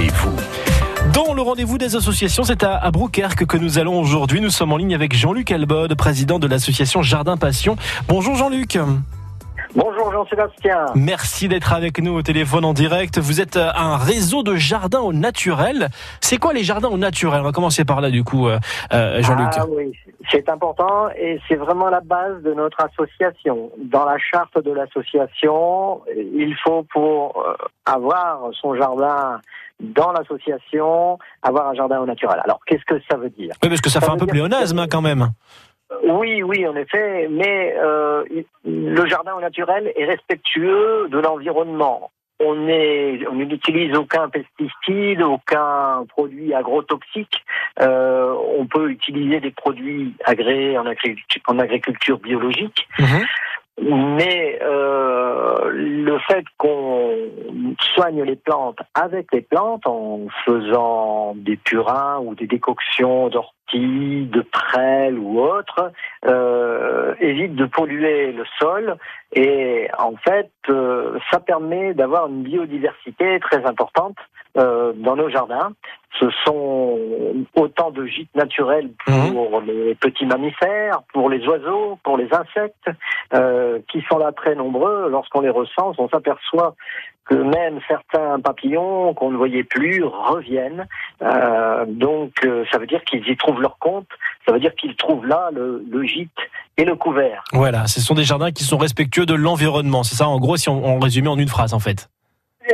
Et vous. Dans le rendez-vous des associations, c'est à, à que nous allons aujourd'hui. Nous sommes en ligne avec Jean-Luc Albode, président de l'association Jardin Passion. Bonjour Jean-Luc. Bonjour Jean-Sébastien. Merci d'être avec nous au téléphone en direct. Vous êtes euh, un réseau de jardins au naturel. C'est quoi les jardins au naturel? On va commencer par là du coup, euh, euh, Jean-Luc. Ah oui, c'est important et c'est vraiment la base de notre association. Dans la charte de l'association, il faut pour avoir son jardin dans l'association, avoir un jardin au naturel. Alors qu'est-ce que ça veut dire? Oui, parce que ça, fait un peu pléonasme hein, quand même. Oui, oui, en effet, mais euh, le jardin au naturel est respectueux de l'environnement. On est, on n'utilise aucun pesticide, aucun produit agrotoxique. Euh, on peut utiliser des produits agréés en agriculture, en agriculture biologique. Mais euh, le fait qu'on soigne les plantes avec les plantes en faisant des purins ou des décoctions de prêle ou autre, euh, évite de polluer le sol et en fait euh, ça permet d'avoir une biodiversité très importante euh, dans nos jardins. Ce sont autant de gîtes naturels pour les petits mammifères, pour les oiseaux, pour les insectes, euh, qui sont là très nombreux. Lorsqu'on les recense, on s'aperçoit que même certains papillons qu'on ne voyait plus reviennent. Euh, donc euh, ça veut dire qu'ils y trouvent leur compte, ça veut dire qu'ils trouvent là le, le, gîte et le couvert. Voilà, ce sont des jardins qui sont respectueux de l'environnement. C'est ça en gros si on, on résumait en une phrase en fait.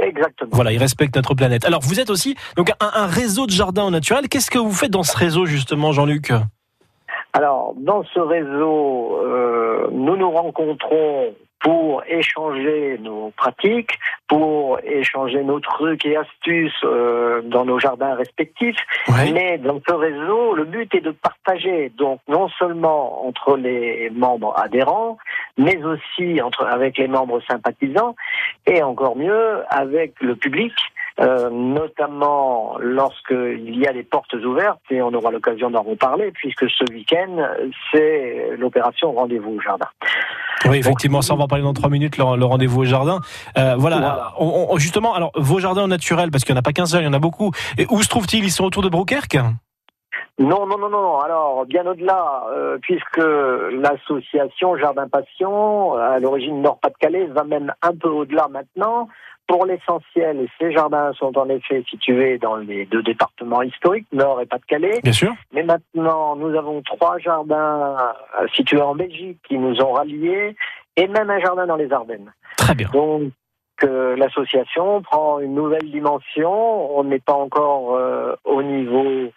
Exactement. Voilà, ils respectent notre planète. Alors, vous êtes aussi donc un, un réseau de jardins au naturel. Qu'est-ce que vous faites dans ce réseau justement, Jean-Luc? Alors, dans ce réseau, euh, nous nous rencontrons pour échanger nos pratiques, pour échanger nos trucs et astuces euh, dans nos jardins respectifs. Ouais. Mais dans ce réseau, le but est de partager, donc non seulement entre les membres adhérents, mais aussi entre avec les membres sympathisants, et encore mieux avec le public. Euh, notamment lorsqu'il y a des portes ouvertes, et on aura l'occasion d'en reparler, puisque ce week-end, c'est l'opération Rendez-vous au Jardin. Oui, effectivement, ça on va en parler dans trois minutes, le, le rendez-vous au jardin. Euh, voilà, Voilà. On, on- justement, alors vos jardins au naturel, parce qu'il n'y en a pas qu'un seul, il y en a beaucoup. Et où se trouvent-ils? Ils sont autour de Brouquerque Non, non, non, non. Alors, bien au-delà, euh, puisque l'association Jardin Passion, à l'origine Nord-Pas-de-Calais, va même un peu au-delà maintenant. Pour l'essentiel, ces jardins sont en effet situés dans les deux départements historiques, Nord et Pas-de-Calais. Bien sûr. Mais maintenant, nous avons trois jardins euh, situés en Belgique qui nous ont ralliés, et même un jardin dans les Ardennes. Très bien. Donc, euh, l'association prend une nouvelle dimension. On n'est pas encore euh, au niveau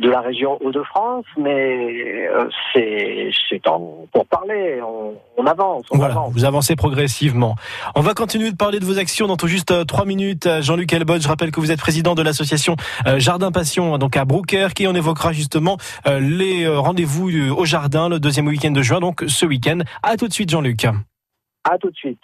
de la région Hauts-de-France, mais euh, c'est c'est en- pour parler. On, on avance, on Voilà, avance. vous avancez progressivement. On va continuer de parler de vos actions dans tout juste euh, trois minutes. Euh, Jean-Luc Elbot, je rappelle que vous êtes président de l'association Jardin Passion, donc à Brouquerque, et on évoquera justement les rendez-vous au jardin le deuxième week-end de juin, donc ce week-end. À tout de suite, Jean-Luc. À tout de suite.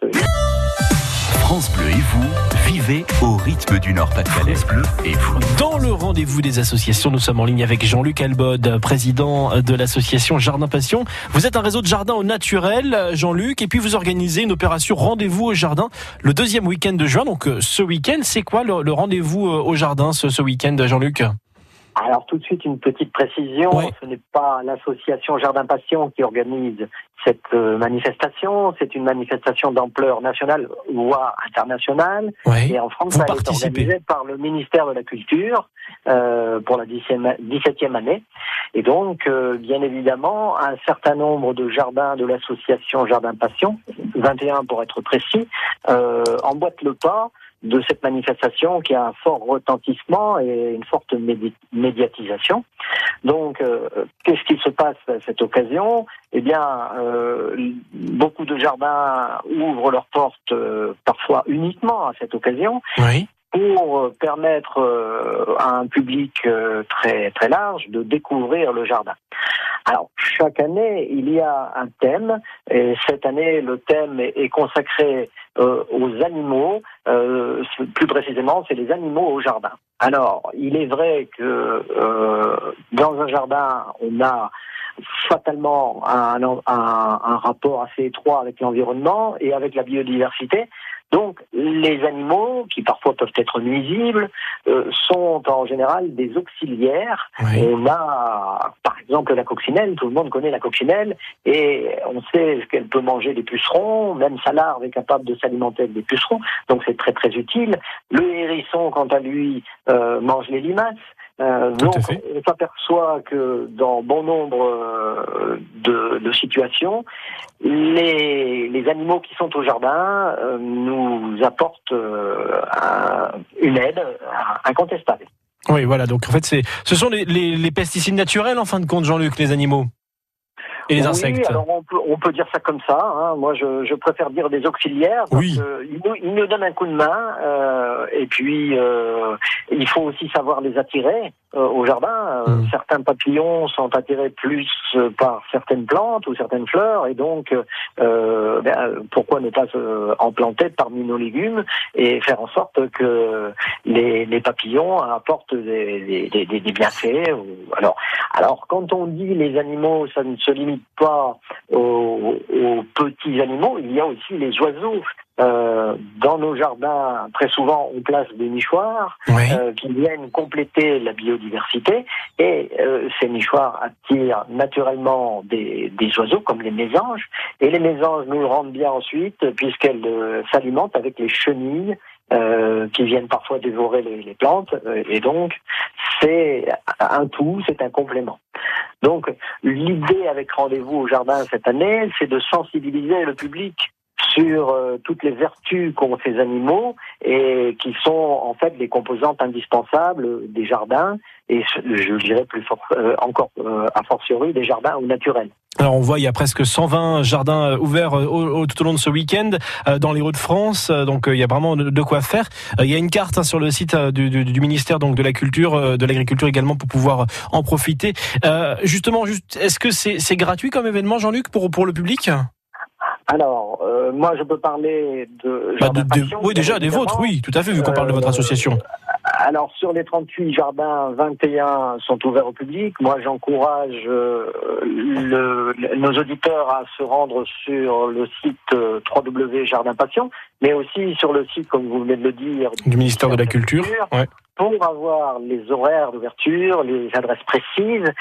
France Bleu et vous, vivez au rythme du Nord-Pas-de-Calais. France Bleu et vous. Dans le rendez-vous des associations, nous sommes en ligne avec Jean-Luc Albod, président de l'association Jardin Passion. Vous êtes un réseau de jardins au naturel, Jean-Luc, et puis vous organisez une opération rendez-vous au jardin le deuxième week-end de juin. Donc euh, ce week-end, c'est quoi le, le rendez-vous euh, au jardin ce, ce week-end, Jean-Luc? Alors tout de suite une petite précision, ce n'est pas l'association Jardin Passion qui organise cette euh, manifestation, c'est une manifestation d'ampleur nationale voire internationale. Oui. Et en France, Vous ça est participez. organisé par le ministère de la Culture euh, pour la 17e année. Et donc, euh, bien évidemment, un certain nombre de jardins de l'association Jardin Passion, 21 pour être précis, euh, emboîtent le pas de cette manifestation qui a un fort retentissement et une forte médi- médiatisation. Donc, euh, qu'est-ce qui se passe à cette occasion? Eh bien, euh, beaucoup de jardins ouvrent leurs portes euh, parfois uniquement à cette occasion Oui. Pour euh, permettre euh, à un public euh, très très large de découvrir le jardin. Alors chaque année il y a un thème et cette année le thème est, consacré aux animaux. Plus précisément, c'est les animaux au jardin. Alors il est vrai que dans un jardin on a fatalement un, un, un rapport assez étroit avec l'environnement et avec la biodiversité. Donc les animaux, qui parfois peuvent être nuisibles, euh, sont en général des auxiliaires. On a par exemple la coccinelle, tout le monde connaît la coccinelle, et on sait qu'elle peut manger des pucerons, même sa larve est capable de s'alimenter avec des pucerons, donc c'est très très utile. Le hérisson, quant à lui, euh, mange les limaces. Euh, donc, on s'aperçoit que dans bon nombre euh, de, situations, les, les, animaux qui sont au jardin euh, nous apportent une aide incontestable. Oui, voilà. Donc, en fait, c'est, ce sont les, les pesticides naturels, en fin de compte, Jean-Luc, les animaux et les insectes. alors on peut, on peut dire ça comme ça. Hein. Moi, je, je, préfère dire des auxiliaires. Parce oui. ils, nous, ils, nous, donnent un coup de main. Euh, et puis, euh, il faut aussi savoir les attirer euh, au jardin. Euh, hmm. Certains papillons sont attirés plus par certaines plantes ou certaines fleurs. Et donc, euh, ben, pourquoi ne pas en planter parmi nos légumes et faire en sorte que les, les papillons apportent des, des, des, des bienfaits. Alors, alors, quand on dit les animaux, ça ne se limite pas aux, petits animaux, il y a aussi les oiseaux. Euh, dans nos jardins, très souvent, on place des nichoirs euh, qui viennent compléter la biodiversité. Et euh, ces nichoirs attirent naturellement des, oiseaux comme les mésanges. Et les mésanges nous rendent bien ensuite puisqu'elles s'alimentent avec les chenilles qui viennent parfois dévorer les plantes. Et donc c'est un tout, c'est un complément. Donc, l'idée avec Rendez-vous au Jardin cette année, c'est de sensibiliser le public sur euh, toutes les vertus qu'ont ces animaux et qui sont en fait des composantes indispensables des jardins et je dirais plus fort, euh, encore euh, a fortiori des jardins au naturel. Alors on voit il y a presque 120 jardins ouverts tout au long de ce week-end dans les Hauts-de-France, donc il y a vraiment de quoi faire. Il y a une carte hein, sur le site du, ministère donc de la culture, de l'agriculture également pour pouvoir en profiter. justement, juste, est-ce que c'est gratuit comme événement, Jean-Luc, pour le public? Alors, euh, moi, je peux parler de, bah Oui, déjà, des vôtres, oui, tout à fait, vu qu'on parle de votre euh, association. Alors, sur les 38 jardins, 21 sont ouverts au public. Moi, j'encourage euh, nos auditeurs à se rendre sur le site www Jardin Passion, mais aussi sur le site, comme vous venez de le dire, du ministère de la Culture. Pour avoir les horaires d'ouverture, les adresses précises,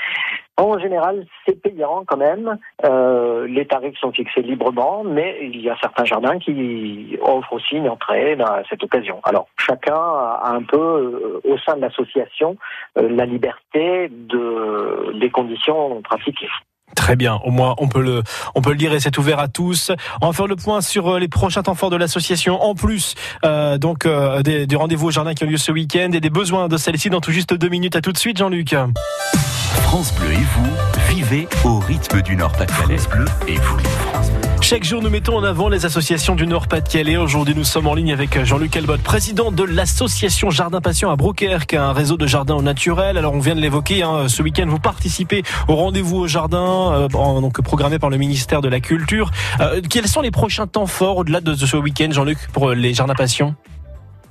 en général, c'est payant quand même. Euh, les tarifs sont fixés librement, mais il y a certains jardins qui offrent aussi une entrée à cette occasion. Alors, chacun a un peu, euh, au sein de l'association, euh, la liberté de, des conditions pratiquées. Très bien, au moins on peut le on peut le dire et c'est ouvert à tous. On va faire le point sur les prochains temps forts de l'association en plus donc des, des rendez-vous au jardin qui ont lieu ce week-end et des besoins de celle-ci dans tout juste deux minutes. À tout de suite Jean-Luc. France Bleu et vous, vivez au rythme du Nord-Pas-de-Calais. Bleu et vous, France Bleu. Chaque jour, nous mettons en avant les associations du Nord-Pas-de-Calais. Aujourd'hui, nous sommes en ligne avec Jean-Luc Elbot, président de l'association Jardin Passion à Broker, qui a un réseau de jardins au naturel. Alors, on vient de l'évoquer, hein, ce week-end, vous participez au rendez-vous au jardin, euh, donc programmé par le ministère de la Culture. Euh, quels sont les prochains temps forts au-delà de ce week-end, Jean-Luc, pour les Jardins Passion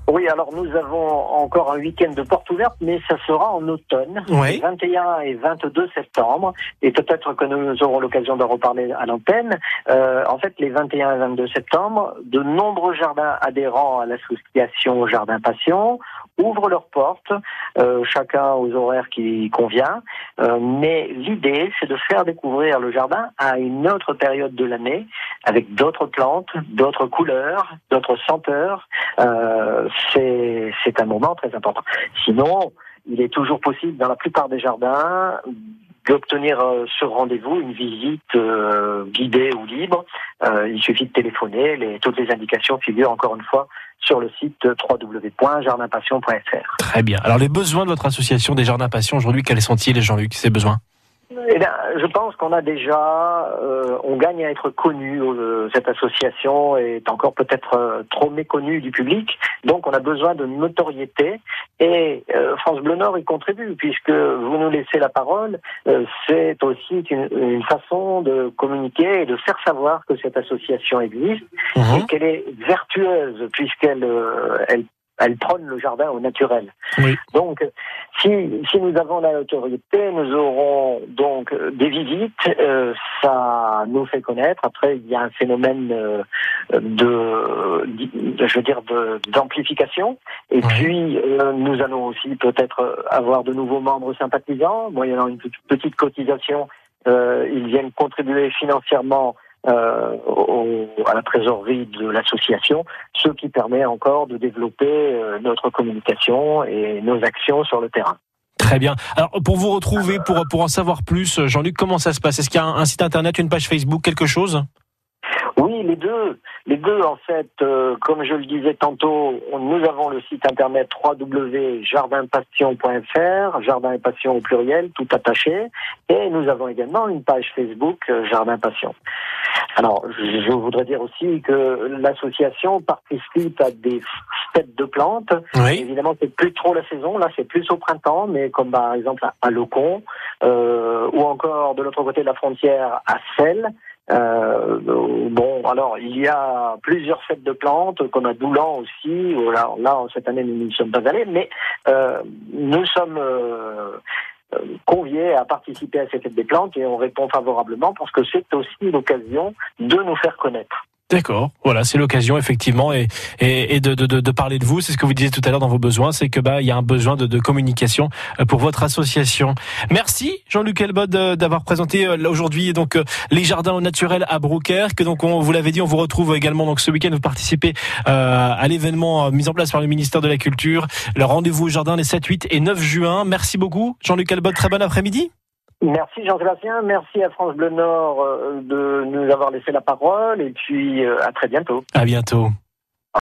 oui, alors nous avons encore un week-end de porte ouverte, mais ça sera en automne, 21 et 22 septembre, et peut-être que nous aurons l'occasion d'en reparler à l'antenne. Euh, en fait, les 21 et 22 septembre, de nombreux jardins adhérents à l'association Jardin Passion ouvrent leurs portes, euh, chacun aux horaires qui convient. Euh, mais l'idée, c'est de faire découvrir le jardin à une autre période de l'année, avec d'autres plantes, d'autres couleurs, d'autres senteurs. Euh, c'est un moment très important. Sinon, il est toujours possible dans la plupart des jardins d'obtenir euh, ce rendez-vous, une visite euh, guidée ou libre. Euh, il suffit de téléphoner. Les, toutes les indications figurent encore une fois sur le site www.jardinpassion.fr. Très bien. Alors les besoins de votre association des Jardins Passion aujourd'hui, quels sont-ils, Jean-Luc, ces besoins? Eh bien, je pense qu'on a déjà, euh, on gagne à être connu. Euh, cette association est encore peut-être euh, trop méconnue du public, donc on a besoin de notoriété. Et France Bleu Nord y contribue puisque vous nous laissez la parole. c'est aussi une, une, façon de communiquer et de faire savoir que cette association existe mhm. et qu'elle est vertueuse puisqu'elle elle elle prône le jardin au naturel. Donc, si, si nous avons la notoriété, nous aurons donc des visites. Euh, ça nous fait connaître. Après, il y a un phénomène euh, de, je veux dire, d'amplification. Et puis, euh, nous allons aussi peut-être avoir de nouveaux membres sympathisants, moyennant une petite cotisation. ils viennent contribuer financièrement euh, à la trésorerie de l'association, ce qui permet encore de développer euh, notre communication et nos actions sur le terrain. Très bien. Alors pour vous retrouver, pour, pour en savoir plus, Jean-Luc, comment ça se passe? Est-ce qu'il y a un site internet, une page Facebook, quelque chose? Oui, les deux. Les deux, en fait, euh, comme je le disais tantôt, nous avons le site internet www.jardinpassion.fr, jardin et passion au pluriel, tout attaché, et nous avons également une page Facebook euh, Jardin Passion. Alors, je voudrais dire aussi que l'association participe à des fêtes de plantes. Oui. Évidemment, c'est plus trop la saison, là, c'est plus au printemps, mais comme par exemple à Locon, euh, ou encore de l'autre côté de la frontière à Celle. Euh, bon, alors il y a plusieurs fêtes de plantes, comme à Doulan aussi. Là, là cette année, nous ne sommes pas allés, mais euh, nous sommes euh, conviés à participer à cette fête des plantes et on répond favorablement parce que c'est aussi l'occasion de nous faire connaître. D'accord. Voilà, c'est l'occasion effectivement et, et, de, de, de, parler de vous. C'est ce que vous disiez tout à l'heure dans vos besoins, c'est que bah il y a un besoin de, de communication euh, pour votre association. Merci Jean-Luc Elbod euh, d'avoir présenté euh, aujourd'hui donc les jardins au naturel à Broucker. Que donc on vous l'avait dit, on vous retrouve également donc ce week-end. Vous participez euh, à l'événement mis en place par le ministère de la Culture. Le rendez-vous au jardin les 7, 8 et 9 juin. Merci beaucoup Jean-Luc Elbod. Très bon après-midi. Merci Jean-Sébastien, merci à France Bleu Nord euh, de nous avoir laissé la parole et puis euh, à très bientôt. À bientôt.